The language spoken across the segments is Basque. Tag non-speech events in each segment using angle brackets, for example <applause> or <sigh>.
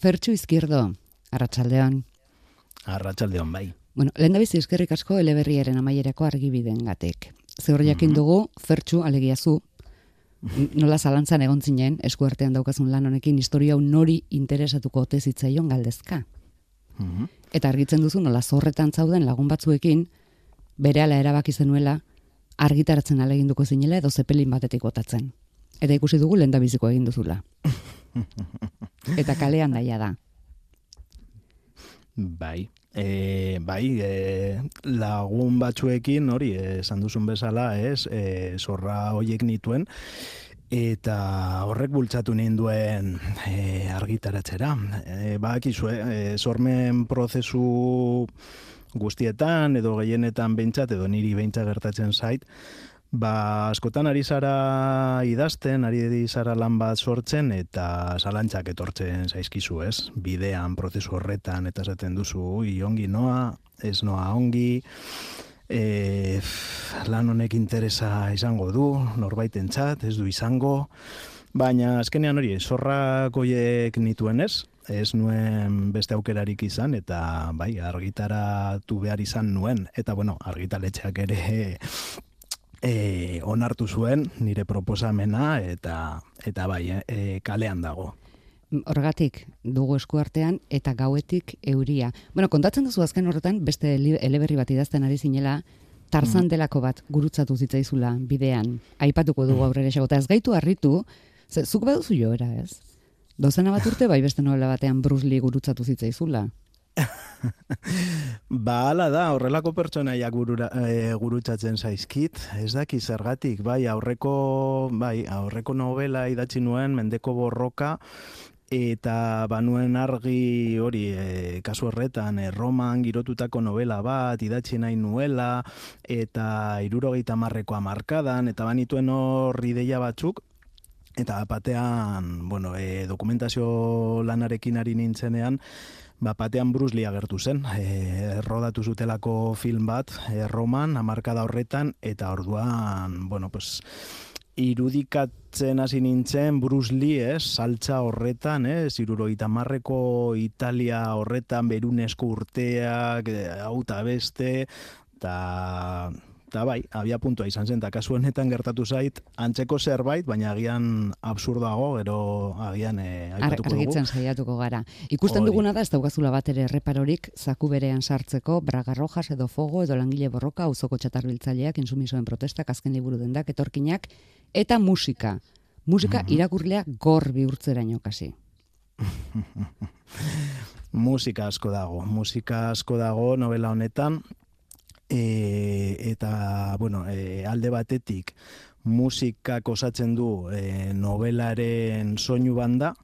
Fertxu izkierdo, arratsaldean. Arratsaldeon bai. Bueno, lehen da eskerrik asko eleberriaren amaierako argibiden gatek. Zehor jakin mhm. dugu, Fertxu, alegiazu, nola zalantzan egon zinen, eskuartean daukazun lan honekin, historia nori interesatuko ote zitzaion galdezka. Mhm. Eta argitzen duzu, nola zorretan zauden lagun batzuekin, bere ala erabaki zenuela, argitaratzen aleginduko zinela edo zepelin batetik botatzen. Eta ikusi dugu lehen biziko egin duzula. <laughs> <laughs> Eta kalean daia da. Bai, e, bai, e, lagun batzuekin, hori, esan duzun bezala, ez, e, zorra hoiek nituen, eta horrek bultzatu ninduen e, argitaratzera. E, ba, akizue, e, zormen prozesu guztietan, edo gehienetan behintzat, edo niri behintzat gertatzen zait, Ba, askotan ari zara idazten, ari zara lan bat sortzen, eta zalantzak etortzen zaizkizu, ez? Bidean, prozesu horretan, eta zaten duzu, i ongi noa, ez noa ongi, e, lan honek interesa izango du, norbaiten txat, ez du izango, baina azkenean hori, zorrak oiek nituen ez, ez nuen beste aukerarik izan, eta bai, argitaratu behar izan nuen, eta bueno, argitaletxeak ere e, onartu zuen nire proposamena eta eta bai, e, kalean dago. Horregatik dugu eskuartean eta gauetik euria. Bueno, kontatzen duzu azken horretan beste eleberri bat idazten ari zinela Tarzan mm. delako bat gurutzatu zitzaizula bidean. Aipatuko dugu mm. aurrera esagota. Ez gaitu harritu, ze, zuk baduzu joera, ez? Dozena bat urte bai beste novela batean Bruce Lee gurutzatu zitzaizula. <laughs> ba, ala da, horrelako pertsonaiak gurura, e, gurutzatzen zaizkit, ez daki zergatik, bai, aurreko, bai, aurreko novela idatzi nuen, mendeko borroka, eta banuen argi hori e, kasu horretan e, Roman girotutako novela bat idatzi nahi nuela eta irurogeita marrekoa markadan eta banituen hor ideia batzuk eta batean bueno, e, dokumentazio lanarekin ari nintzenean Ba, batean Bruce Lee agertu zen, e, rodatu zutelako film bat, e, Roman, amarkada horretan, eta orduan, bueno, pues, irudikatzen hasi nintzen Bruce Lee, eh, saltza horretan, eh, ziruroita marreko Italia horretan, berunesko urteak, e, hau beste, eta eta bai, abia puntua izan zen, eta kasu honetan gertatu zait, antzeko zerbait, baina agian absurdago, gero agian e, aipatuko dugu. Argitzen saiatuko gara. Ikusten duguna da, ez daukazula bat ere reparorik, zaku berean sartzeko, braga rojas edo fogo edo langile borroka, uzoko txatarbiltzaileak, insumisoen protestak, azken liburu dendak, etorkinak, eta musika. Musika mm irakurlea gor bihurtzera kasi. <laughs> musika asko dago, musika asko dago novela honetan, e, eta bueno, e, alde batetik musikak osatzen du e, novelaren soinu banda,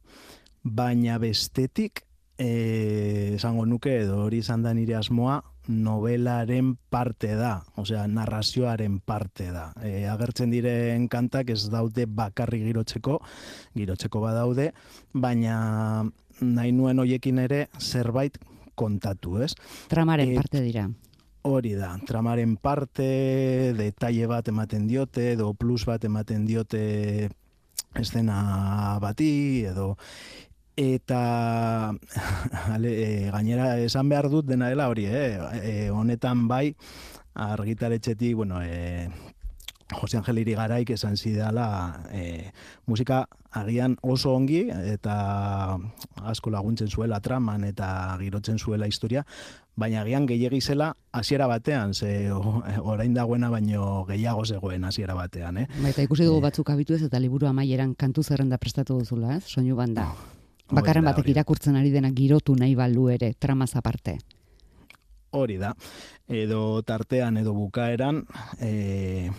baina bestetik esango nuke edo hori izan da nire asmoa novelaren parte da, osea narrazioaren parte da. E, agertzen diren kantak ez daude bakarri girotzeko, girotzeko badaude, baina nahi nuen hoiekin ere zerbait kontatu, ez? Tramaren e, parte dira. Hori da, tramaren parte, detalle bat ematen diote, edo plus bat ematen diote estena bati, edo eta <laughs> ale, e, gainera esan behar dut dena dela hori, eh? E, honetan bai, argitaletxetik, bueno, e, Jose Angel Irigaraik esan zidala e, musika agian oso ongi eta asko laguntzen zuela traman eta girotzen zuela historia, baina agian gehiagi zela hasiera batean, ze orain dagoena baino gehiago zegoen hasiera batean, eh? Baita ikusi dugu e, batzuk abitu ez eta liburu amaieran kantu zerrenda prestatu duzula, ez? Soinu banda. Oh, Bakarren batek irakurtzen ari dena girotu nahi balu ere, tramaz aparte. Hori da. Edo tartean edo bukaeran, eh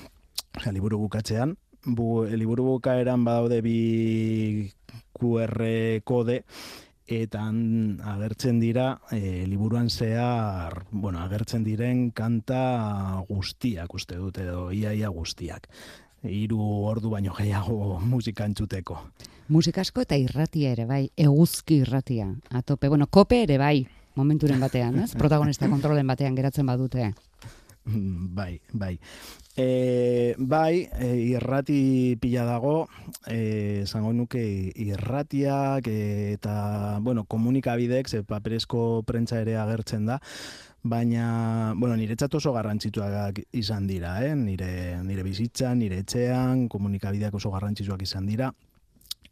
ja, liburu bukatzean, bu, liburu bukaeran badaude bi QR kode, eta agertzen dira e, liburuan zehar, bueno, agertzen diren kanta guztiak uste dute edo iaia guztiak. Hiru ordu baino gehiago musika entzuteko. Musikasko eta irratia ere bai, eguzki irratia. Atope, bueno, kope ere bai, momenturen batean, ez? Protagonista kontrolen batean geratzen badute. <laughs> bai, bai. E, bai, e, irrati pila dago, e, zango nuke irratiak eta, bueno, komunikabidek, ze paperezko prentza ere agertzen da, baina, bueno, nire oso garrantzituak izan dira, eh? nire, nire bizitzan, nire etxean, komunikabideak oso garrantzituak izan dira.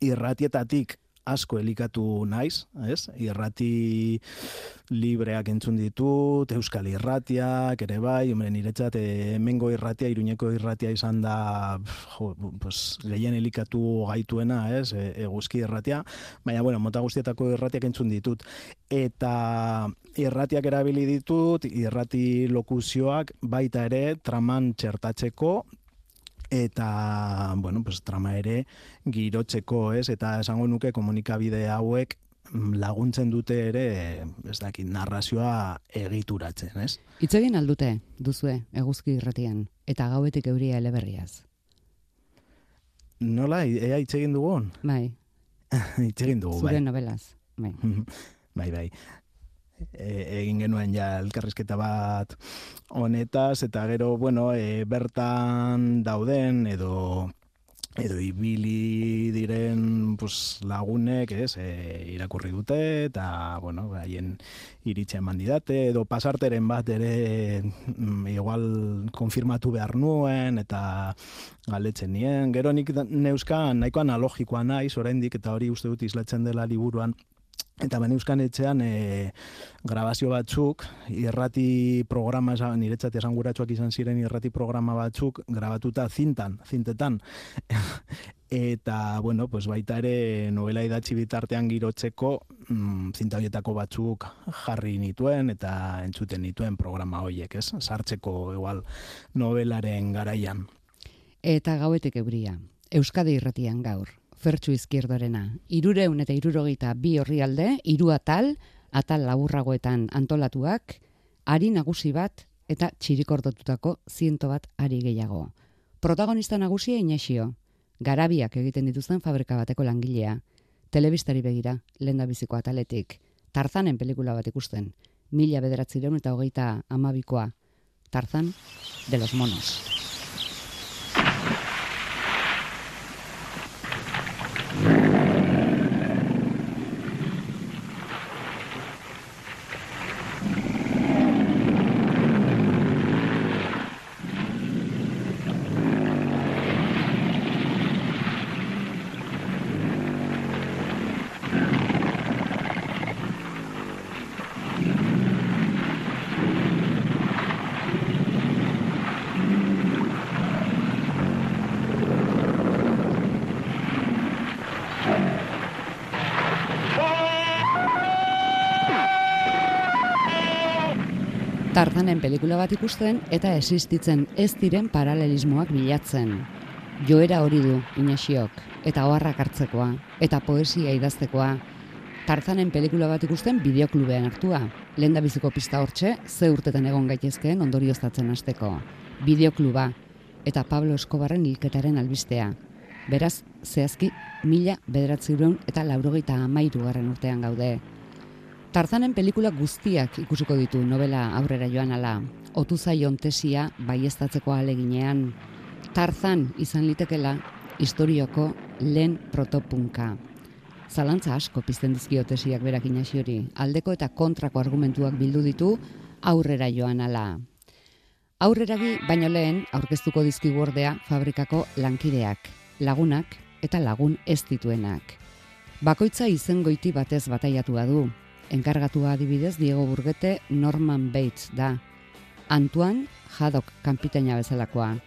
Irratietatik asko elikatu naiz, ez? Irrati libreak entzun ditut, Euskal Irratiak, ere bai, hombre, niretzat, emengo irratia, iruñeko irratia izan da, jo, pues, gehien elikatu gaituena, ez? E, eguzki irratia, baina, bueno, mota guztietako irratiak entzun ditut. Eta irratiak erabili ditut, irrati lokuzioak baita ere traman txertatzeko, eta bueno, pues, trama ere girotzeko, ez? Eta esango nuke komunikabide hauek laguntzen dute ere, ez dakit, narrazioa egituratzen, ez? Itzegin aldute, duzue, eguzki irratian, eta gauetik euria eleberriaz. Nola, ea itzegin dugun? Bai. <laughs> itzegin dugu, bai. Zure novelaz, <laughs> bai. bai, bai e, egin genuen ja elkarrizketa bat honetaz eta gero bueno e, bertan dauden edo edo ibili diren pues, lagunek, ez, e, irakurri dute, eta, bueno, haien iritxe eman didate, edo pasarteren bat ere, mm, igual, konfirmatu behar nuen, eta galetzen nien. Gero nik neuzkan, nahiko analogikoa naiz, oraindik eta hori uste dut izlatzen dela liburuan, Eta ben euskan etxean e, grabazio batzuk, irrati programa, niretzat esan izan ziren irrati programa batzuk, grabatuta zintan, zintetan. <laughs> Eta, bueno, pues baita ere novela idatzi bitartean girotzeko mm, zintabietako batzuk jarri nituen eta entzuten nituen programa horiek, ez? Sartzeko igual novelaren garaian. Eta gauetek euria, Euskadi irratian gaur, fertsu izkierdorena. Irureun eta irurogeita bi horri alde, iru atal, atal laburragoetan antolatuak, ari nagusi bat eta txirikordotutako ziento bat ari gehiago. Protagonista nagusia inaxio, garabiak egiten dituzten fabrika bateko langilea, telebistari begira, lenda biziko ataletik, tarzanen pelikula bat ikusten, mila bederatzireun eta hogeita amabikoa, tarzan de los monos. Tarzanen pelikula bat ikusten eta existitzen ez diren paralelismoak bilatzen. Joera hori du Inaxiok eta oharrak hartzekoa eta poesia idaztekoa. Tarzanen pelikula bat ikusten bideoklubean hartua. Lenda biziko pista hortxe, ze urtetan egon gaitezkeen ondorioztatzen hasteko. Bideokluba eta Pablo Escobarren hilketaren albistea. Beraz, zehazki, mila bederatzireun eta laurogeita amairu garren urtean gaude. Tarzanen pelikula guztiak ikusiko ditu novela aurrera joan ala. Otu zaion tesia baiestatzeko aleginean. Tarzan izan litekela historioko lehen protopunka. Zalantza asko pizten dizkio tesiak berak hori. Aldeko eta kontrako argumentuak bildu ditu aurrera joan ala. Aurreragi baino lehen aurkeztuko dizkigu ordea fabrikako lankideak, lagunak eta lagun ez dituenak. Bakoitza izen goiti batez bataiatua du, enkargatua adibidez Diego Burgete Norman Bates da. Antoine Haddock kanpitaina bezalakoa.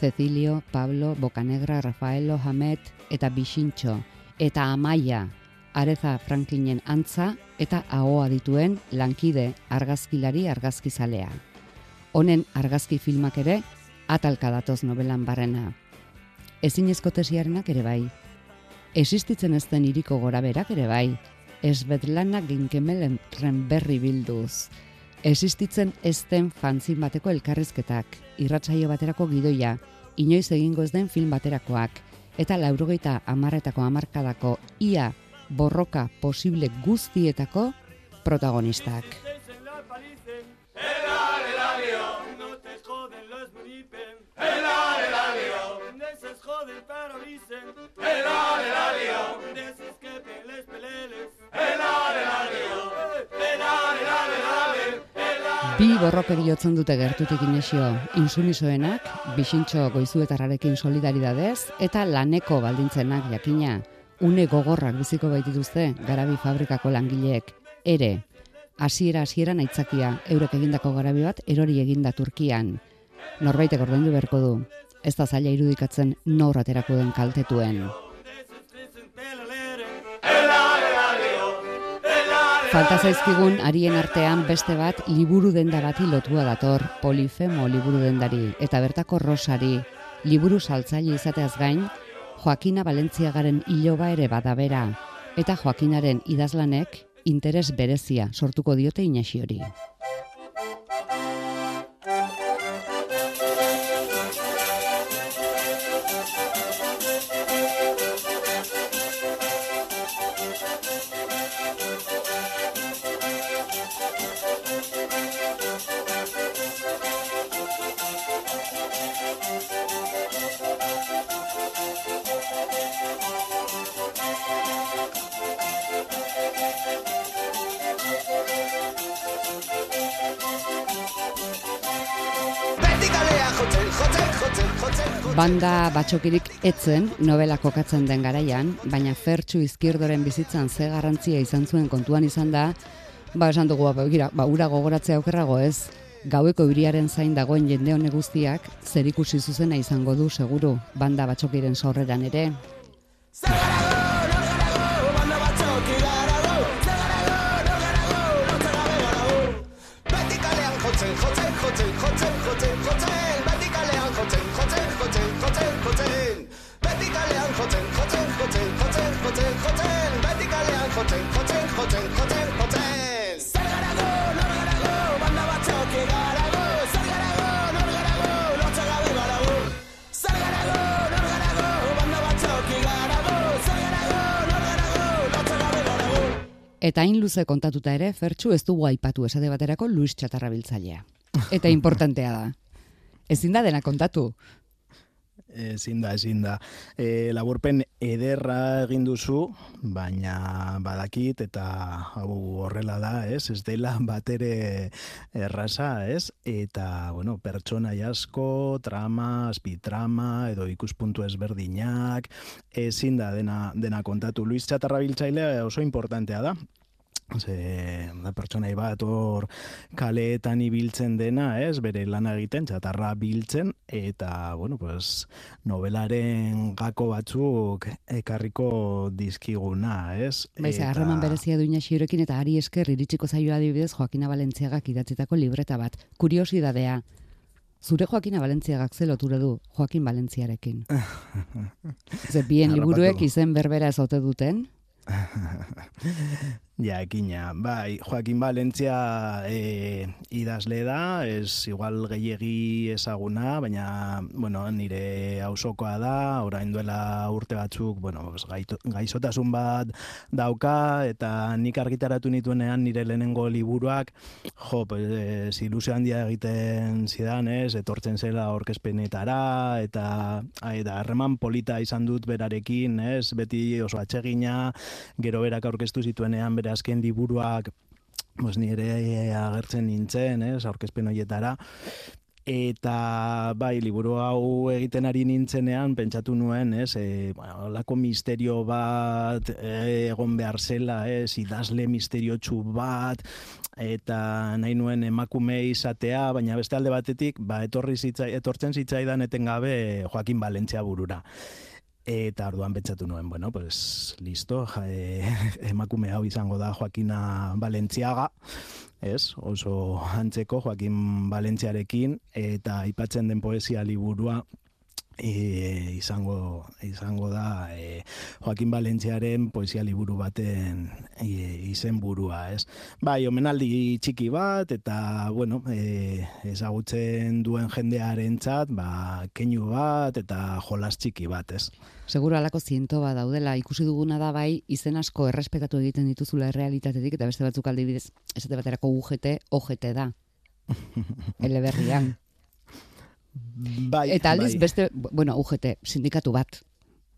Cecilio, Pablo, Bocanegra, Rafaelo, Hamet eta Bixintxo. Eta Amaia, Areza Franklinen antza eta ahoa dituen lankide argazkilari argazkizalea. Honen argazki filmak ere atalka datoz novelan barrena. Ezin ere bai. Existitzen ez den iriko gora berak ere bai Esbetlana Ginkemelenren berri bilduz. Existitzen ezten fanzin bateko elkarrezketak, irratsaio baterako gidoia, inoiz egingo ez den film baterakoak, eta laurogeita amarretako amarkadako ia borroka posible guztietako protagonistak. Bi borrokeri jotzen dute gertutik inesio, insumisoenak, bisintxo goizuetarrarekin solidaridadez, eta laneko baldintzenak jakina, une gogorrak biziko baitituzte garabi fabrikako langileek, ere, hasiera hasieran aitzakia, eurek egindako garabi bat erori eginda Turkian. Norbaitek ordaindu beharko du, ez da zaila irudikatzen nor aterako den kaltetuen. Falta zaizkigun arien artean beste bat liburu denda bati lotua dator, polifemo liburu dendari, eta bertako rosari, liburu saltzaile izateaz gain, Joakina Valentziagaren iloba ere badabera, eta Joakinaren idazlanek interes berezia sortuko diote inasiori. Banda batxokirik etzen novela kokatzen den garaian, baina fertsu izkierdoren bizitzan ze garrantzia izan zuen kontuan izan da, ba esan dugu, ba, gira, ba ura gogoratzea aukerrago ez, gaueko iriaren zain dagoen jende hone guztiak, zer ikusi zuzena izango du seguru, banda batxokiren sorreran ere. Eta hain luze kontatuta ere, Fertxu ez dugu aipatu esate baterako Luis Txatarra biltzailea. Eta importantea da. Ezin da dena kontatu ezin da, ezin da. E, laburpen ederra egin duzu, baina badakit eta hau horrela da, ez? Ez dela <laughs> bat ere erraza, ez? Eta, bueno, pertsona asko, trama, azpitrama, edo ikuspuntu ezberdinak, ezin da dena, dena kontatu. Luis Txatarra biltzailea oso importantea da, Ze, da pertsona bat hor kaleetan ibiltzen dena, ez, bere lana egiten, txatarra biltzen, eta, bueno, pues, novelaren gako batzuk ekarriko dizkiguna, ez? Baiz, eta... harreman berezia duina xirekin, eta ari esker iritsiko zaio adibidez Joakina Balentziagak idatzitako libreta bat. Kuriosidadea, zure Joakina Balentziagak zeloture du Joakin Balentziarekin. <laughs> Ze bien liburuek izen berbera ezote duten, <laughs> Ja, ekina. Bai, Joaquin Valentzia e, idazle da, ez igual gehiegi ezaguna, baina, bueno, nire hausokoa da, orain duela urte batzuk, bueno, gaizotasun bat dauka, eta nik argitaratu nituenean nire lehenengo liburuak, jo, pues, ilusio handia egiten zidan, ez, etortzen zela orkezpenetara, eta, eta harreman polita izan dut berarekin, ez, beti oso atsegina, gero berak aurkeztu zituenean bere azken liburuak pues nire agertzen nintzen, eh, aurkezpen hoietara eta bai liburu hau egiten ari nintzenean pentsatu nuen, ez, e, bueno, lako misterio bat egon behar zela, ez, idazle misteriotsu bat eta nahi nuen emakume izatea, baina beste alde batetik, ba, etorri zitzai, etortzen zitzaidan etengabe Joaquin Valentzia burura. Eta orduan betzatu nuen, bueno, pues listo, ja, e, <laughs> emakume hau izango da Joaquina Valentziaga, ez? Oso antzeko Joaquin Valentziarekin eta aipatzen den poesia liburua e, izango izango da e, Joaquin Valentziaren poesia liburu baten e, izen burua, ez? Bai, omenaldi txiki bat eta bueno, e, ezagutzen duen jendearentzat, ba keinu bat eta jolas txiki bat, ez? Seguro alako ziento bat daudela, ikusi duguna da bai, izen asko errespetatu egiten dituzula errealitatetik, eta beste batzuk aldi bidez, esate baterako UGT, OGT da. <laughs> Eleberrian. Bai, Eta aldiz bai. beste, bueno, UGT, sindikatu bat.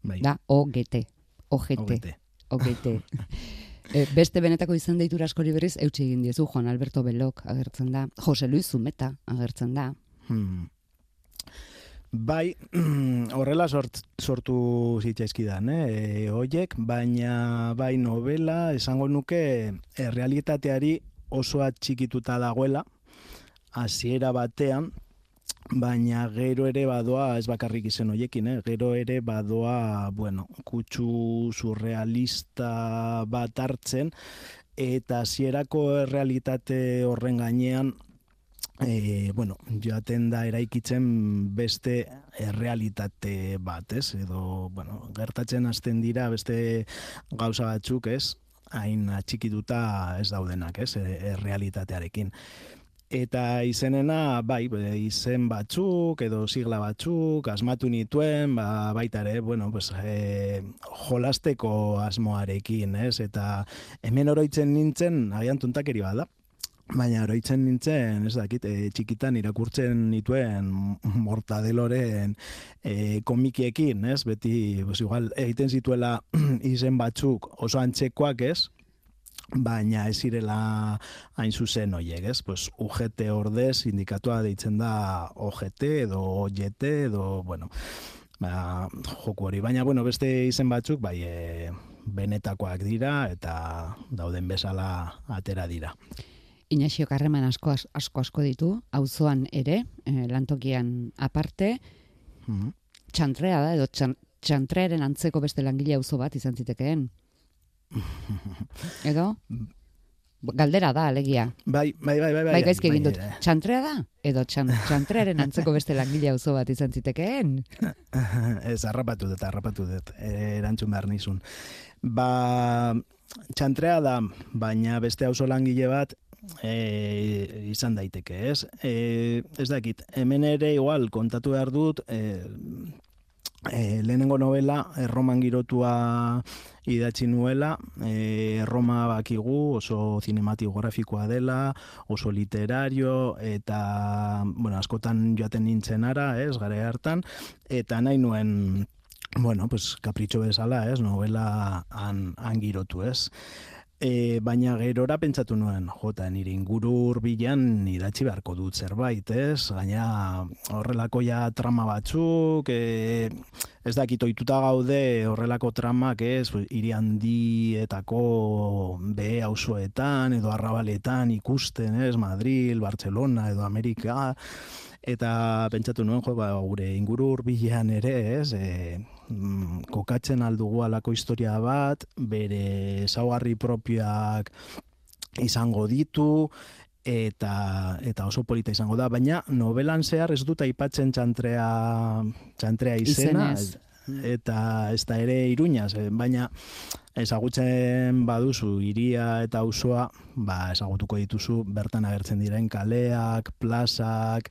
bai. Da, OGT. OGT. OGT. OGT. <laughs> E, beste benetako izan deitura askori berriz, eutxe egin diezu, Juan Alberto Belok agertzen da, Jose Luis Zumeta agertzen da. Hmm. Bai, <clears throat> horrela sort, sortu zitzaizkidan, eh? E, oiek, baina bai novela, esango nuke, e, realitateari oso atxikituta dagoela, hasiera batean, baina gero ere badoa, ez bakarrik izen hoiekin, eh? gero ere badoa, bueno, kutsu surrealista bat hartzen, eta hasierako realitate horren gainean, e, bueno, joaten da eraikitzen beste errealitate bat, ez? Edo, bueno, gertatzen hasten dira beste gauza batzuk, ez? Hain atxikituta ez daudenak, ez? E, errealitatearekin. Eta izenena, bai, izen batzuk edo sigla batzuk, asmatu nituen, ba, baita ere, bueno, pues, e, jolasteko asmoarekin, ez? Eta hemen oroitzen nintzen, agian tuntakeri bada, Baina oroitzen nintzen, ez dakit, e, txikitan irakurtzen nituen mortadeloren e, komikiekin, ez? Beti, pues, igual, egiten zituela <clears throat> izen batzuk oso antzekoak, ez? Baina ez irela hain zuzen hoiek, ez? Pues UGT ordez indikatua deitzen da OGT edo OGT edo, bueno, ba, joku hori. Baina, bueno, beste izen batzuk, bai, e, benetakoak dira eta dauden bezala atera dira. Inaxio Karreman asko asko asko ditu, auzoan ere, eh, lantokian aparte, Mhm. txantrea da, edo txan, txantrearen antzeko beste langile auzo bat izan zitekeen. <laughs> Edo? Galdera da, alegia. Bai, bai, bai, bai, bai. Bai, gaizki egin dut. eh. Txantrea da? Edo txan, txantrearen antzeko beste langile auzo bat izan zitekeen? <laughs> Ez, harrapatu dut, harrapatu dut, eh, erantzun behar nizun. Ba, txantrea da, baina beste auzo langile bat, e, izan daiteke, ez? E, ez dakit, hemen ere igual kontatu behar dut, e, e, lehenengo novela, erroman girotua idatzi nuela, e, Roma bakigu oso cinematografikoa dela, oso literario, eta, bueno, askotan joaten nintzen ara, ez, gare hartan, eta nahi nuen, bueno, pues, kapritxo bezala, ez, novela han, han girotu, ez. E, baina gerora pentsatu nuen, jota, nire inguru hurbilan idatzi beharko dut zerbait, ez? Gaina horrelako ja trama batzuk, e, ez dakit ohituta gaude horrelako tramak, ez? Hiri handietako be auzoetan edo arrabaletan ikusten, ez? Madrid, Barcelona edo Amerika, eta pentsatu nuen, jo, ba, gure inguru hurbilean ere, ez? E, mm, kokatzen aldugu alako historia bat, bere ezaugarri propioak izango ditu, eta eta oso polita izango da, baina novelan zehar ez dut aipatzen txantrea txantrea izena, Izenez. Eta ez da ere iruñaz, baina ezagutzen baduzu hiria eta auzoa, ba ezagutuko dituzu bertan agertzen diren kaleak, plazak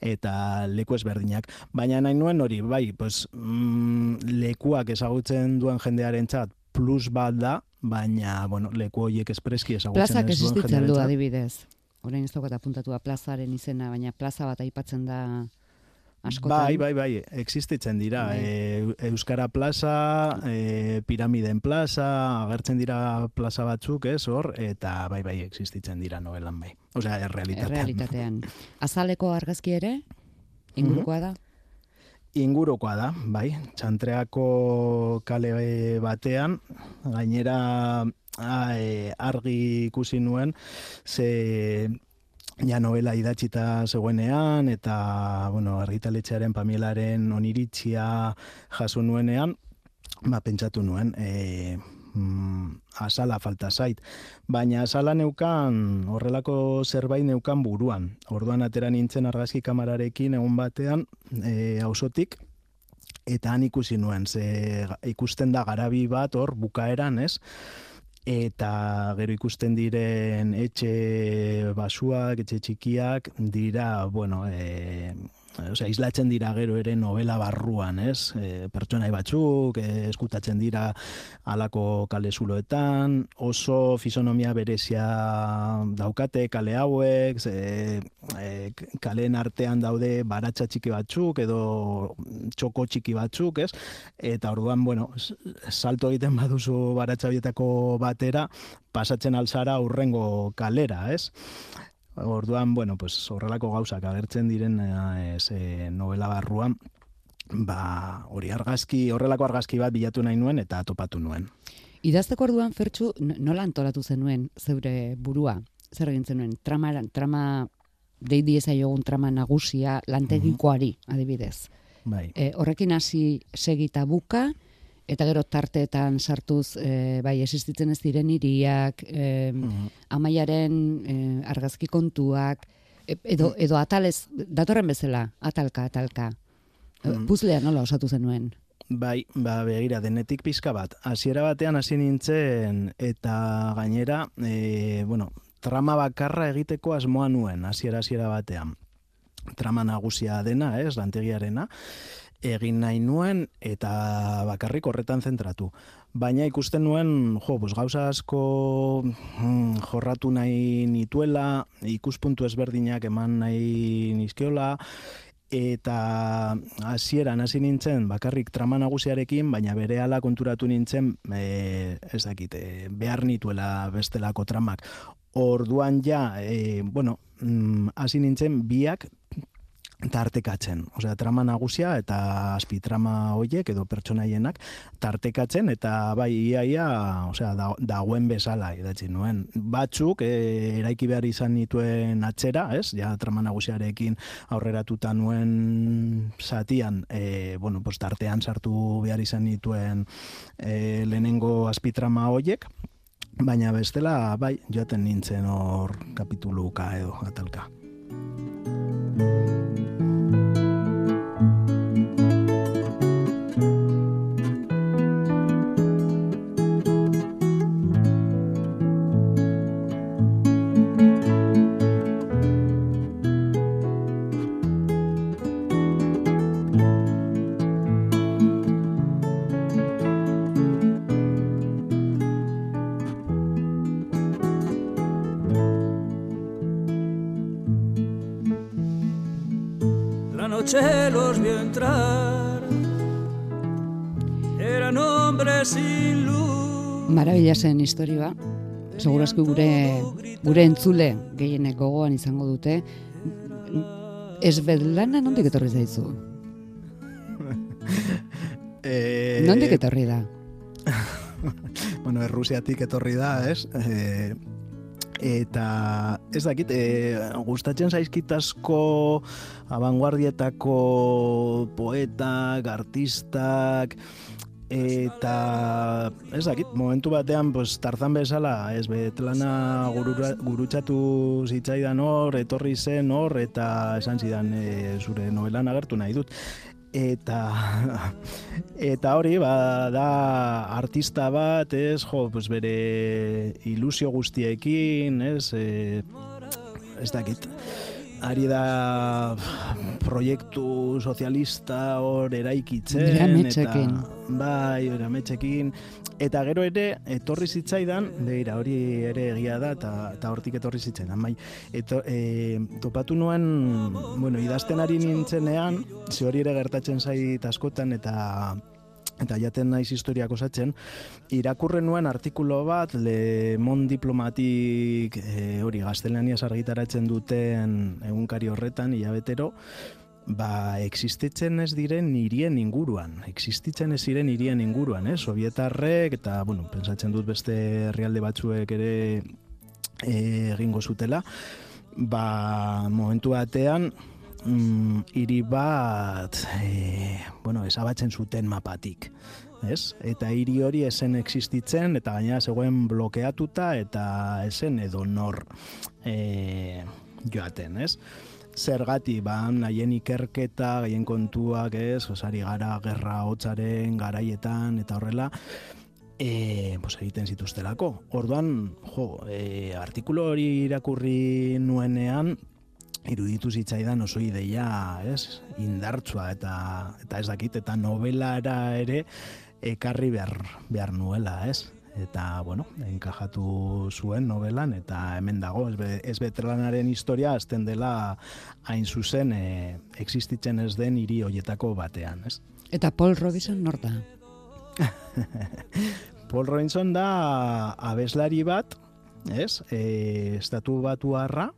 eta leku ezberdinak. Baina nahi nuen hori, bai, pues, mm, lekuak ezagutzen duen jendearentzat plus bat da, baina bueno, leku horiek espreski ezagutzen Plazak ez duen existitzen du jendearentzat. adibidez. Orain ez daukat apuntatua plazaren izena, baina plaza bat aipatzen da askotan. Bai, bai, bai, existitzen dira. Bai. E, Euskara plaza, e, piramiden plaza, agertzen dira plaza batzuk, ez, hor, eta bai, bai, existitzen dira novelan bai. Osea, errealitatean. Errealitatean. Azaleko argazki ere, ingurukoa da? Ingurukoa da, bai, txantreako kale batean, gainera a, e, argi ikusi nuen, ze ja novela idatzita zegoenean, eta, bueno, argitaletxearen pamielaren oniritzia jaso nuenean, ba, pentsatu nuen, e, mm, azala falta zait. Baina azala neukan, horrelako zerbait neukan buruan. Orduan atera nintzen argazki kamararekin egun batean, e, auzotik, eta han ikusi nuen, ze ikusten da garabi bat hor bukaeran, ez? Eta gero ikusten diren etxe basuak, etxe txikiak, dira, bueno, e, osea, islatzen dira gero ere novela barruan, ez? E, pertsonai batzuk, e, eskutatzen dira alako kale zuloetan, oso fisonomia berezia daukate kale hauek, ze, e, kalen artean daude baratza txiki batzuk edo txoko txiki batzuk, ez? Eta orduan, bueno, salto egiten baduzu baratza batera, pasatzen alzara urrengo kalera, ez? Orduan, bueno, pues horrelako gauzak agertzen diren e, novela barruan, ba, hori argazki, horrelako argazki bat bilatu nahi nuen eta topatu nuen. Idazteko orduan fertxu nola antolatu zenuen zeure burua? Zer egin zenuen? Trama, trama deidi ezaiogun trama nagusia lantegikoari, adibidez. Bai. E, horrekin hasi segita buka, eta gero tarteetan sartuz e, bai existitzen ez diren hiriak, e, amaiaren e, argazki kontuak, e, edo, mm. edo atalez, datorren bezala, atalka, atalka. Mm. Puzlea nola osatu zenuen? Bai, ba, begira, denetik pizka bat. Hasiera batean hasi nintzen, eta gainera, e, bueno, trama bakarra egiteko asmoa nuen, hasiera hasiera batean. Trama nagusia dena, ez, lantegiarena egin nahi nuen eta bakarrik horretan zentratu. Baina ikusten nuen, jo, pues gauza asko mm, jorratu nahi nituela, ikuspuntu ezberdinak eman nahi nizkiola, eta hasieran hasi nintzen bakarrik trama nagusiarekin, baina berehala konturatu nintzen, e, ez dakit, e, behar nituela bestelako tramak. Orduan ja, e, bueno, mm, hasi nintzen biak tartekatzen. Osea, trama nagusia eta azpitrama hoiek edo pertsonaienak tartekatzen eta bai iaia, osea, dagoen bezala idatzi nuen. Batzuk e, eraiki behar izan nituen atzera, ez? Ja trama nagusiarekin aurreratuta nuen satian, e, bueno, pues tartean sartu behar izan nituen e, lehenengo azpitrama hoiek, baina bestela bai joaten nintzen hor kapituluka edo atalka. Zen historia. Segurazko gure gure entzule gehienek gogoan izango dute. Ez bedlana nondik etorri zaizu? <laughs> eh... Nondik etorri da? <laughs> bueno, Errusiatik etorri da, ez? Eh, eta ez dakit, e, gustatzen zaizkit asko abanguardietako poetak, artistak, eta ez dakit, momentu batean pues, tarzan bezala, ez betlana gurura, gurutxatu zitzaidan hor, etorri zen hor, eta esan zidan e, zure novelan agertu nahi dut. Eta <laughs> eta hori ba, da artista bat, ez, jo, pues bere ilusio guztiekin, ez, e, ez dakit, ari da proiektu sozialista hor eraikitzen, eta, bai, erametxekin, Eta gero ere, etorri zitzaidan, beira, hori ere egia da, eta, eta hortik etorri zitzaidan. Bai, eto, e, topatu nuen, bueno, idazten ari nintzenean, ze hori ere gertatzen zait askotan, eta eta jaten naiz historiak osatzen, irakurren nuen artikulo bat, Le Mon Diplomatik, e, hori, gaztelaniaz argitaratzen duten egunkari horretan, hilabetero, ba, existitzen ez diren hirien inguruan, existitzen ez diren hirien inguruan, eh? Sovietarrek, eta, bueno, pensatzen dut beste herrialde batzuek ere e, egingo zutela, ba, momentu batean, mm, hiri bat, e, bueno, ezabatzen zuten mapatik, ez? Eta hiri hori esen existitzen, eta gaina zegoen blokeatuta, eta esen edo nor e, joaten, ez? zergati ba nahien ikerketa, gaien kontuak, ez, osari gara gerra hotzaren garaietan eta horrela e, pues, egiten zituztelako. Orduan, jo, e, artikulu hori irakurri nuenean iruditu zitzaidan oso ideia, ez? Indartsua eta eta ez dakit eta novelara ere ekarri behar, behar nuela, ez? Eta, bueno, enkajatu zuen novelan, eta hemen dago, ez, be, ez historia azten dela hain zuzen e, existitzen ez den hiri hoietako batean, ez? Eta Paul Robinson nor da? <laughs> Paul Robinson da abeslari bat, ez? E, estatu batu harra,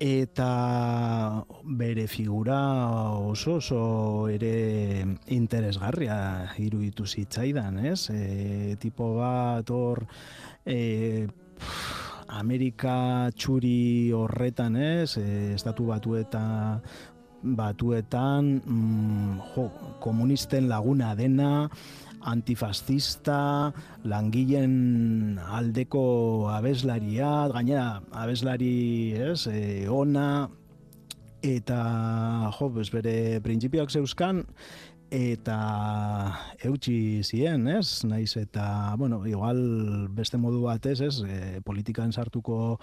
eta bere figura oso oso ere interesgarria iruditu zitzaidan, ez? E, tipo bat hor e, Amerika txuri horretan, ez? E, estatu batu eta batuetan mm, jo, komunisten laguna dena, antifascista, langileen aldeko abeslaria, gainera abeslari, ez, e, ona, eta, jo, bez bere printzipioak zeuzkan, eta eutxi zien, ez? Naiz eta, bueno, igual beste modu batez, ez? E, politikan sartuko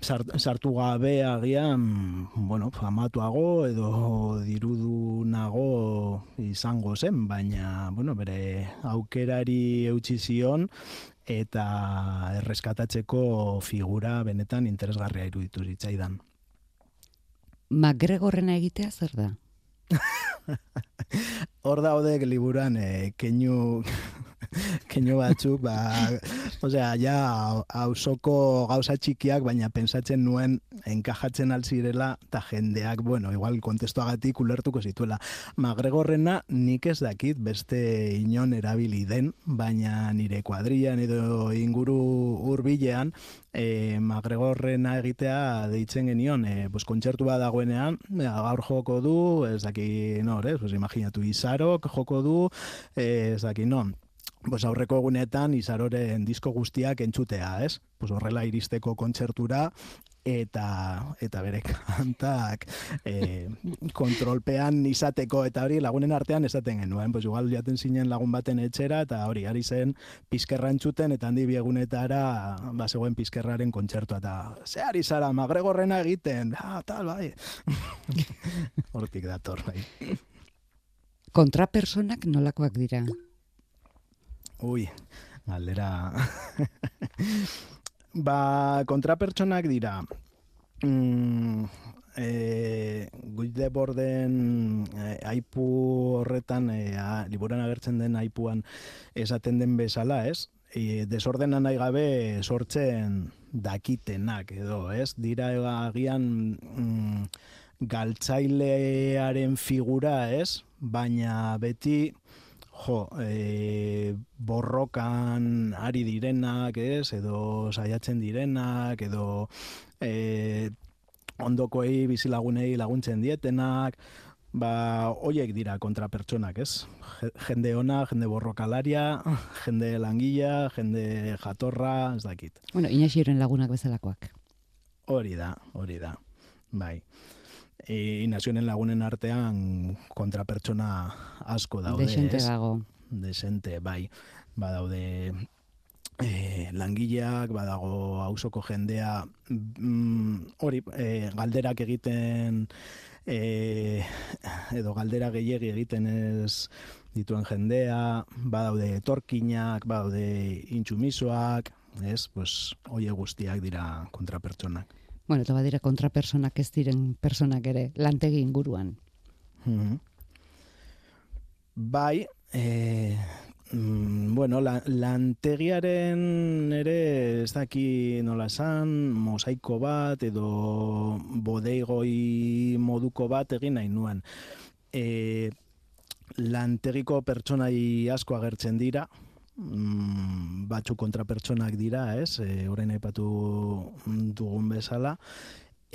sartu gabe agian, bueno, famatuago edo dirudunago izango zen, baina, bueno, bere aukerari eutxi zion eta erreskatatzeko figura benetan interesgarria iruditu zitzaidan. Magregorrena egitea zer da? Hor daude liburan e, keinu <laughs> keinu batzuk, ba, osea, ja, hausoko gauza txikiak, baina pensatzen nuen enkajatzen alzirela, eta jendeak, bueno, igual kontestuagatik ulertuko zituela. Magregorrena nik ez dakit beste inon erabili den, baina nire kuadrian edo inguru hurbilean, e, magregorrena egitea deitzen genion, e, pues, kontzertu bat dagoenean, e, gaur joko du, ez daki, nor, ez, pues, imaginatu, izarok joko du, ez daki, non, pues aurreko egunetan izaroren disko guztiak entzutea, ez? Pues horrela iristeko kontzertura eta eta bere kantak <laughs> e, kontrolpean izateko eta hori lagunen artean esaten genuen, pues igual jaten zinen lagun baten etxera eta hori ari zen pizkerra entzuten eta handi biegunetara ba zegoen pizkerraren kontzertua eta ze ari zara magregorrena egiten, ah, tal, bai. <laughs> Hortik dator, bai. Kontrapersonak nolakoak dira? Ui, galdera... ba, kontrapertsonak dira. Mm, e, de borden e, aipu horretan, e, a, liburan agertzen den aipuan esaten den bezala, ez? E, desordena nahi gabe sortzen dakitenak edo, ez? Dira agian mm, galtzailearen figura, ez? Baina beti jo, e, borrokan ari direnak, ez, edo saiatzen direnak, edo e, ondokoei bizilagunei laguntzen dietenak, ba, hoiek dira kontra pertsonak, ez? Jende ona, jende borrokalaria, jende langila, jende jatorra, ez dakit. Bueno, inaxiren lagunak bezalakoak. Hori da, hori da, bai e, inazionen lagunen artean kontrapertsona asko daude. Desente dago. Desente, bai. Badaude e, langileak, badago hausoko jendea, mm, hori, e, galderak egiten, e, edo galdera gehiegi egiten ez dituen jendea, badaude torkinak, badaude intsumisoak, ez, pues, oie guztiak dira kontrapertsonak. Bueno, eta badira kontrapersonak ez diren personak ere, lantegi inguruan. Mm Bai, e, mm, bueno, la, lantegiaren ere ez daki nola esan, mosaiko bat edo bodeigoi moduko bat egin nahi nuen. E, lantegiko pertsonai asko agertzen dira, mm, batzu kontrapertsonak dira, ez? E, orain aipatu dugun bezala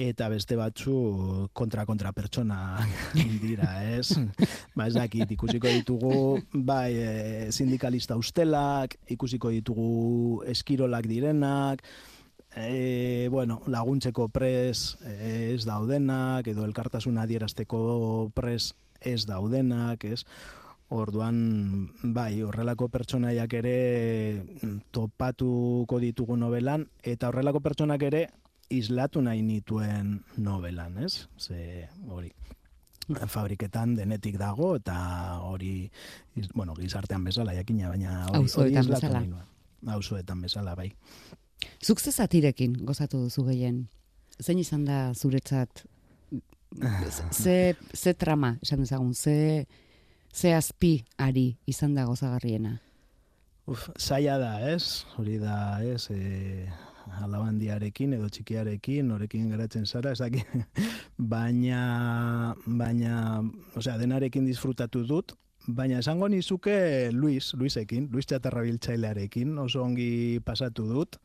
eta beste batzu kontra kontra pertsona <laughs> dira, ez? <laughs> ba, ez dakit, ikusiko ditugu bai, e, sindikalista ustelak, ikusiko ditugu eskirolak direnak, E, bueno, laguntzeko pres e, ez daudenak, edo elkartasuna adierazteko pres ez daudenak, ez? Orduan, bai, horrelako pertsonaiak ere topatuko ditugu novelan, eta horrelako pertsonak ere islatu nahi nituen novelan, ez? Ze, hori, fabriketan denetik dago, eta hori, bueno, gizartean bezala, jakina, baina hori, hori islatu bezala. nahi nuen. bezala, bai. Zuk ze zatirekin gozatu duzu gehien? Zein izan da zuretzat <laughs> ze, ze trama, esan dezagun, ze, ze azpi ari izan da gozagarriena? Uf, zaila da, ez? Hori da, ez? E, alabandiarekin edo txikiarekin, norekin geratzen zara, ez <laughs> baina, baina, osea, denarekin disfrutatu dut, baina esango nizuke Luis, Luisekin, Luis Txatarra biltzailearekin, oso ongi pasatu dut,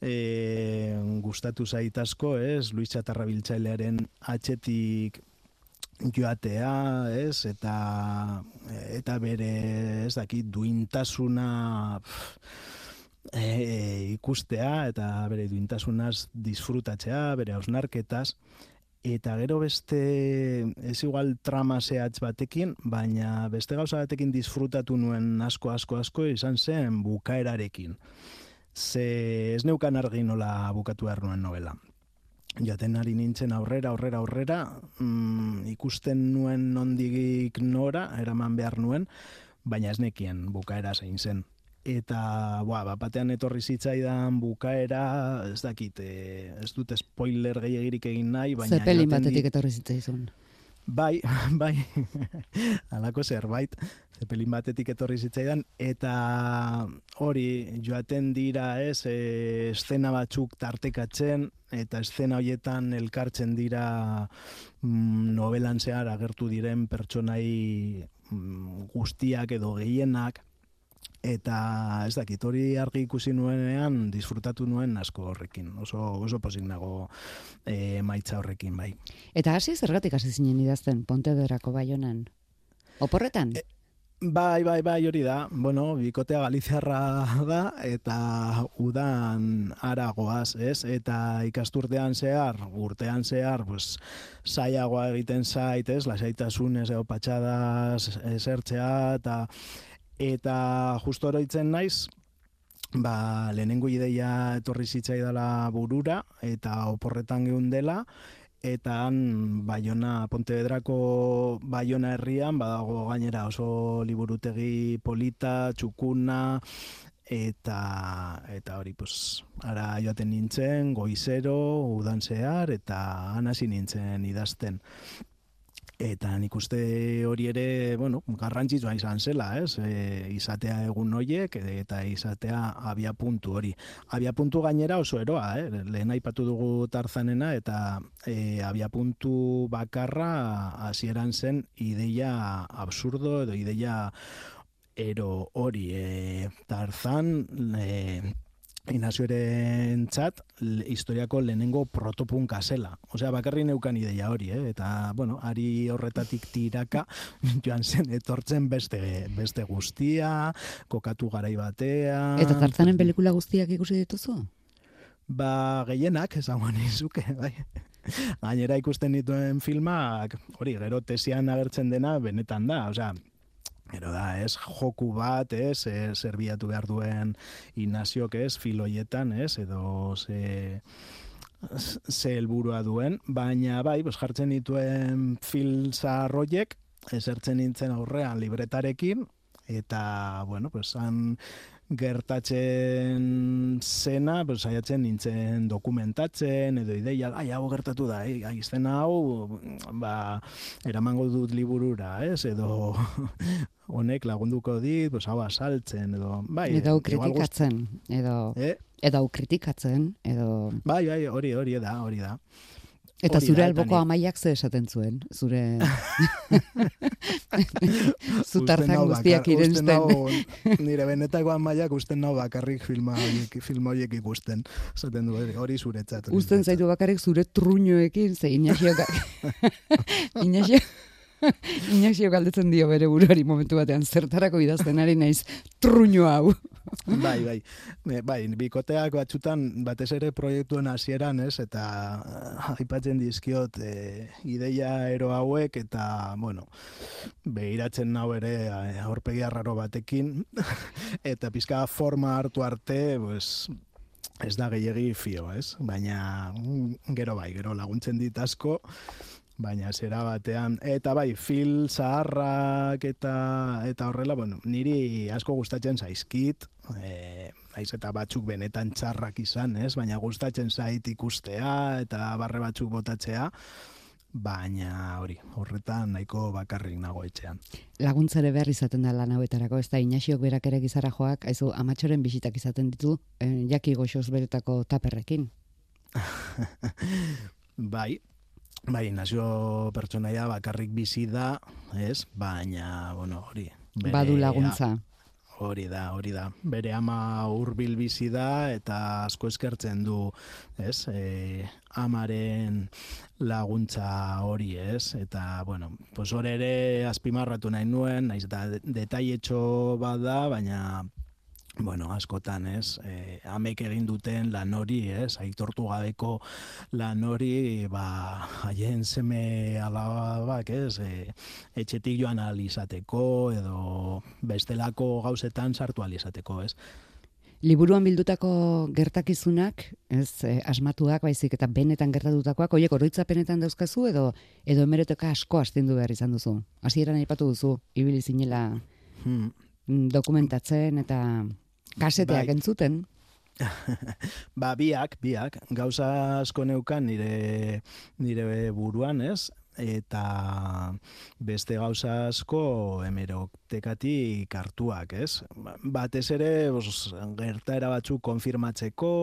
e, gustatu zaitazko, ez, Luis Txatarra biltzailearen atxetik joatea, ez, eta eta bere, ez dakit, duintasuna e, ikustea, eta bere duintasunaz disfrutatzea, bere hausnarketaz, eta gero beste, ez igual trama zehatz batekin, baina beste gauza batekin disfrutatu nuen asko, asko, asko, izan zen bukaerarekin. Ze ez neukan argi nola bukatu behar nuen novela. Jaten ari nintzen aurrera, aurrera, aurrera, mm, ikusten nuen nondigik nora, eraman behar nuen, baina ez nekien bukaera zein zen. Eta, boa, bapatean etorri zitzaidan bukaera, ez dakit, e, ez dut spoiler gehiagirik egin nahi, baina... Zepelin batetik etorri zitzaizun. Bai, <laughs> bai, <laughs> alako zerbait, zepelin batetik etorri zitzaidan, eta hori joaten dira ez, e, estena batzuk tartekatzen, eta estena hoietan elkartzen dira mm, novelan zehar agertu diren pertsonai mm, guztiak edo gehienak, eta ez dakit hori argi ikusi nuenean disfrutatu nuen asko horrekin. Oso oso posik nago e, maitza horrekin bai. Eta hasi zergatik hasi zinen idazten Pontederako baionan? Oporretan? E, Bai, bai, bai, hori da. Bueno, bikotea galiziarra da, eta udan aragoaz, ez? Eta ikasturtean zehar, urtean zehar, pues, saiagoa egiten zait, ez? Lasaitasunez, eo patxadas, esertzea, eta eta justo oroitzen naiz ba lehenengo ideia etorri dela burura eta oporretan geun dela eta han Baiona Pontevedrako Baiona herrian badago gainera oso liburutegi polita, txukuna eta eta hori pues ara joaten nintzen goizero udan zehar eta han hasi nintzen idazten Eta nik uste hori ere, bueno, garrantzitsua izan zela, ez? E, izatea egun hoiek eta izatea abia puntu hori. Abia puntu gainera oso eroa, eh? Lehen aipatu dugu tarzanena eta e, abia puntu bakarra hasieran zen ideia absurdo edo ideia ero hori. E, tarzan, e, Inazioaren txat, historiako lehenengo protopunka zela. Osea, bakarri neukan ideia hori, eh? eta, bueno, ari horretatik tiraka, <laughs> joan zen, etortzen beste, beste guztia, kokatu garai batea... Eta tartzanen pelikula guztiak ikusi dituzu? Ba, gehienak, esango nizuke, <laughs> bai. Gainera ikusten dituen filmak, hori, gero tesian agertzen dena, benetan da, osea, Ero da, ez, joku bat, ez, e, zerbiatu behar duen inaziok, ez, filoietan, ez, edo ze, ze helburua duen, baina bai, bos, jartzen dituen filza roiek, ezertzen nintzen aurrean libretarekin, eta, bueno, pues, han gertatzen zena, pues, saiatzen nintzen dokumentatzen, edo ideia, ai, hau gertatu da, ai, ai, zena hau, ba, eramango dut liburura, ez, edo <laughs> honek lagunduko dit, pues, hau asaltzen, edo, bai. Edo kritikatzen, edo, eh? edo kritikatzen, edo... Bai, bai, hori, hori da, hori da. Eta zure alboko amaiak ze esaten zuen, zure... <laughs> Zutartan guztiak irensten. Nire benetako amaiak usten nau bakarrik filma horiek, film horiek ikusten. Zaten du, hori zuretzat. Usten zaitu bakarrik zure truñoekin, ze Inaxio... <laughs> Inaxio... <laughs> Inaxio galdetzen dio bere buruari momentu batean, zertarako idazten ari naiz truño hau. <laughs> bai, bai, bai, bikoteak batzutan batez ere proiektuen hasieran, ez, eta uh, aipatzen dizkiot e, ideia ero hauek, eta, bueno, behiratzen nau ere eh, aurpegi arraro batekin, <laughs> eta pizka forma hartu arte, pues, ez da gehiegi fio, ez? Baina mm, gero bai, gero laguntzen dit asko, baina zera batean eta bai fil zaharrak eta eta horrela bueno niri asko gustatzen zaizkit eh naiz eta batzuk benetan txarrak izan ez? Baina gustatzen zait ikustea eta barre batzuk botatzea baina hori horretan nahiko bakarrik nago etxean. Laguntzare behar izaten da lan hauetarako ez da inaxiok berak ere gizara joak aizu amatxoren bisitak izaten ditu eh, jaki goxoz beretako taperrekin. <laughs> Bai, Bai, nazio pertsonaia bakarrik bizi da, ez? Baina, bueno, hori. Badu laguntza. Hori da, hori da. Bere ama hurbil bizi da eta asko eskertzen du, ez? E, amaren laguntza hori, ez? Eta, bueno, pues hori ere azpimarratu nahi nuen, naiz eta detaietxo bada, baina bueno, askotan, ez, e, amek egin duten lan hori, ez, aitortu gabeko lan hori, ba, haien zeme alabak, ez, e, etxetik joan alizateko, edo bestelako gauzetan sartu alizateko, ez. Liburuan bildutako gertakizunak, ez, e, asmatuak, baizik, eta benetan gertatutakoak, oiek oroitzapenetan dauzkazu, edo, edo emeretoka asko astindu behar izan duzu. Hasieran aipatu duzu, ibili zinela hmm. dokumentatzen, eta Kaseteak bai. entzuten. <laughs> ba, biak, biak, gauza asko neukan nire, nire buruan, ez? Eta beste gauza asko hemeroktekati kartuak, ez? Batez ere, bos, gertaera batzuk konfirmatzeko,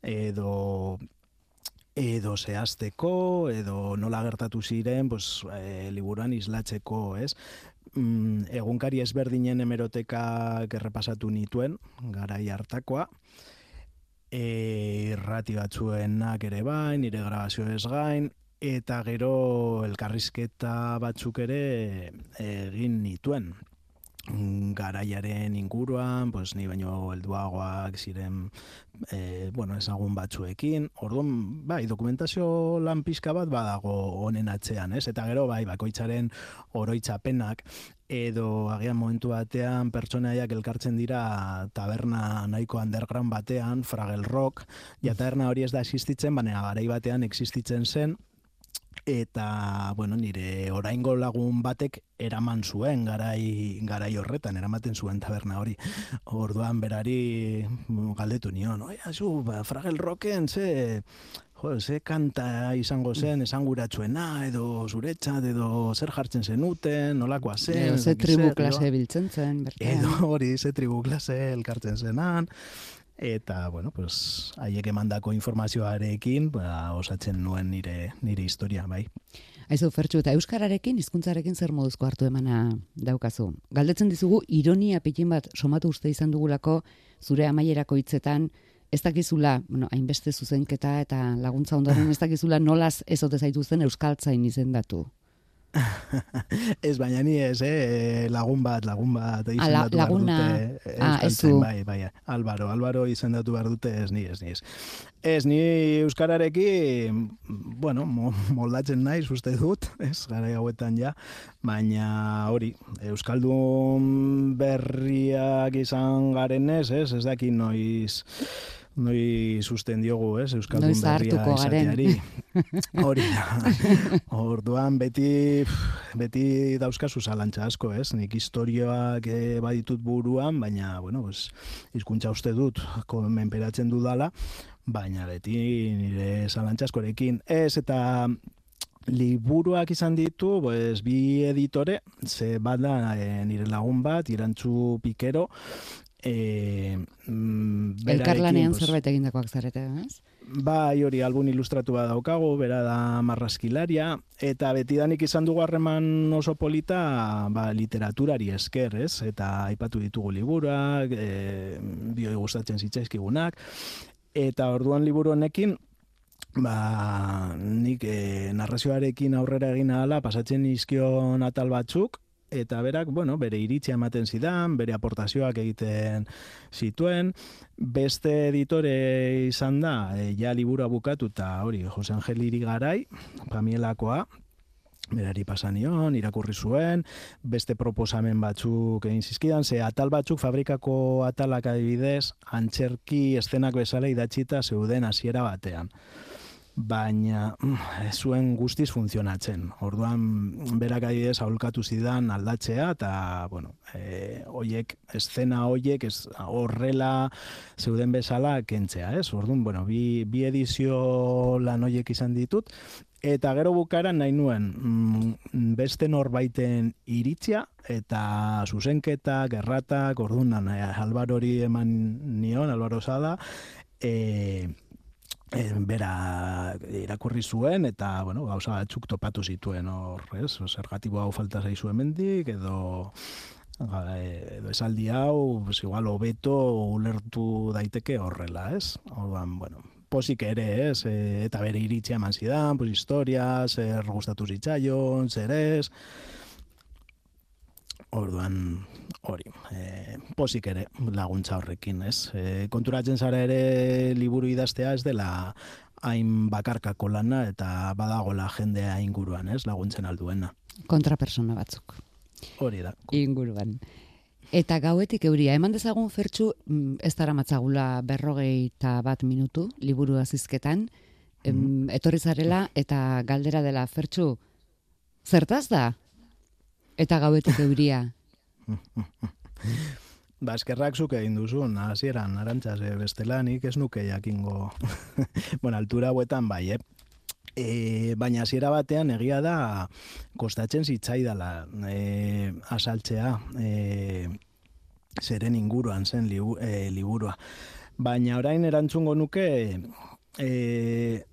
edo edo zehazteko, edo nola gertatu ziren, pues, e, liburuan islatzeko, ez? Mm, egunkari ezberdinen hemeroteka errepasatu nituen, garai hartakoa, e, irrati batzuenak ere bain, nire grabazio ez gain, eta gero elkarrizketa batzuk ere egin nituen garaiaren inguruan, pues, ni baino helduagoak ziren e, bueno, ezagun batzuekin. Orduan, bai, dokumentazio lan pizka bat badago honen atzean, ez? Eta gero, bai, bakoitzaren oroitzapenak edo agian momentu batean pertsonaiak elkartzen dira taberna nahiko underground batean, Fragel Rock, ja taberna hori ez da existitzen, baina garai batean existitzen zen, eta bueno, nire oraingo lagun batek eraman zuen garai garai horretan eramaten zuen taberna hori. Orduan berari galdetu nion, "Oi, azu, ba, Fragel Rocken ze Jo, ze kanta izango zen, esanguratsuena, edo zuretza, edo zer jartzen zenuten, nolakoa zen. Edo ze tribu klase biltzen zen, bertean. Edo hori, ze tribu klase elkartzen zenan eta bueno, pues haiek emandako informazioarekin, ba, osatzen nuen nire nire historia, bai. Aizu, Fertxu, eta Euskararekin, hizkuntzarekin zer moduzko hartu emana daukazu? Galdetzen dizugu, ironia pikin bat somatu uste izan dugulako, zure amaierako hitzetan, ez dakizula, bueno, hainbeste zuzenketa eta laguntza ondoren ez dakizula nolaz ez ote zaitu zen Euskaltzain izendatu. <laughs> ez baina ni ez, eh? lagun bat, lagun bat izendatu behar dute. Ah, ez Bai, bai, Álvaro, Álvaro izendatu behar dute, ez ni, ez ni, ez. Ez ni Euskarareki, bueno, moldatzen naiz uste dut, ez, gara hauetan ja, baina hori, Euskaldun berriak izan garen ez, ez, ez daki noiz, noi susten diogu, ez, Euskaldun berria esateari. Hori da. Orduan beti beti dauzkazu zalantza asko, ez? Nik historioak e, baditut buruan, baina, bueno, pues, izkuntza uste dut, menperatzen dudala, baina beti nire zalantza askorekin. Ez, eta liburuak izan ditu, pues, bi editore, ze bada e, nire lagun bat, irantzu pikero, e, mm, Elkarlanean pues, zerbait egindakoak zarete, ez? Bai, hori albun ilustratu bat daukago, bera da marraskilaria, eta betidanik izan dugu harreman oso polita ba, literaturari esker, ez? Eta aipatu ditugu liburuak, e, bioi gustatzen zitzaizkigunak, eta orduan liburu honekin, ba, nik e, narrazioarekin aurrera egin ahala, pasatzen izkion atal batzuk, eta berak, bueno, bere iritzia ematen zidan, bere aportazioak egiten zituen, beste editore izan da, e, ja libura bukatu eta hori, Jose Angel Irigarai, pamielakoa, berari pasanion, irakurri zuen, beste proposamen batzuk egin zizkidan, ze atal batzuk fabrikako atalak adibidez, antzerki eszenak bezala idatxita zeuden hasiera batean baina mm, zuen guztiz funtzionatzen. Orduan berak adibidez aholkatu zidan aldatzea eta bueno, e, hoiek eszena hoiek ez horrela zeuden bezala kentzea, ez? Orduan, bueno, bi, bi edizio lan hoiek izan ditut eta gero bukaeran nahi nuen mm, beste norbaiten iritzia eta zuzenketa, gerratak, orduan, Albaro hori eman nion, Albaro Sada, eh e, bera irakurri zuen eta bueno, gauza batzuk topatu zituen hor, ez? Zergatibo hau falta zaizu hemendik edo edo esaldi hau, pues igual hobeto ulertu daiteke horrela, ez? Orduan, bueno, posik ere, ez? E, eta bere iritzia eman zidan, pues historia, zer gustatu zitzaion, zer ez? Orduan, hori, e, posik ere laguntza horrekin, ez? E, konturatzen zara ere liburu idaztea ez dela hain bakarkako lana eta badagola jendea inguruan, ez? Laguntzen alduena. Kontrapersona batzuk. Hori da. Inguruan. Eta gauetik euria, eman dezagun fertxu, mm, ez dara matzagula berrogei bat minutu, liburu azizketan, mm etorri zarela eta galdera dela fertxu, zertaz da? Eta gauetik euria. ba, eskerrak zuke egin duzun, hasieran arantzaz, e, bestelanik ez nuke jakingo, <laughs> bueno, altura huetan bai, eh? E, baina hasiera batean egia da kostatzen zitzaidala e, asaltzea e, zeren inguruan zen libu, e, liburua. Baina orain erantzungo nuke e,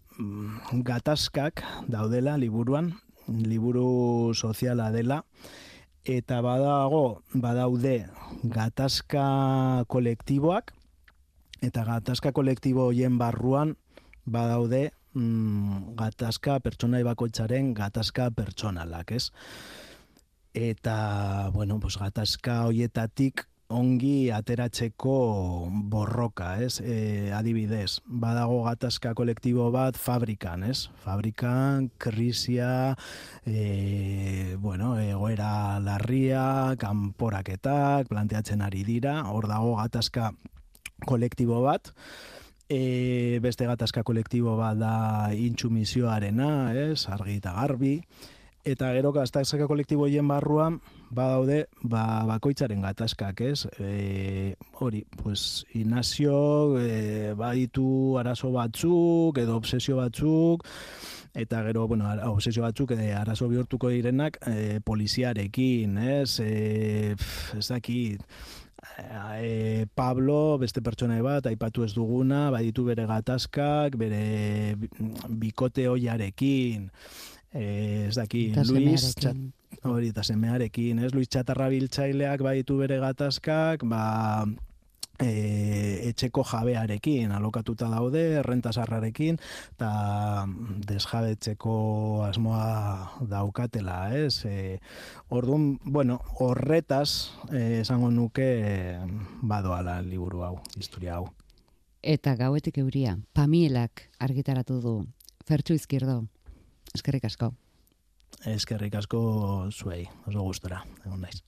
gatazkak daudela liburuan, liburu soziala dela, eta badago badaude gatazka kolektiboak eta gatazka kolektibo hoien barruan badaude mm, gatazka pertsonai bakoitzaren gatazka pertsonalak, ez? Eta, bueno, pues, gatazka hoietatik ongi ateratzeko borroka, ez? E, adibidez, badago gatazka kolektibo bat fabrikan, ez? Fabrikan, krisia, e, bueno, egoera larria, kanporaketak, planteatzen ari dira, hor dago gatazka kolektibo bat, e, beste gatazka kolektibo bat da intsumisioarena, ez? Argi eta garbi, eta gero gatazka kolektibo hien barruan, badaude ba, bakoitzaren gatazkak, ez? E, hori, pues, Inazio e, baditu arazo batzuk, edo obsesio batzuk, eta gero, bueno, obsesio batzuk, e, arazo bihurtuko direnak, e, poliziarekin, ez? E, ez dakit, e, Pablo, beste pertsona bat, aipatu ez duguna, baditu bere gatazkak, bere bikote hoiarekin, ez dakit, Luis, hori eta semearekin, ez? Luis Txatarra biltzaileak baditu bere gatazkak, ba, e, etxeko jabearekin alokatuta daude, errentasarrarekin, eta desjabetzeko asmoa daukatela, ez? E, orduan, bueno, horretaz esango nuke badoala liburu hau, historia hau. Eta gauetik euria, Pamielak argitaratu du, Fertxu Izquierdo, eskerrik asko. Eskerrik asko zuei, oso gustora, egon naiz.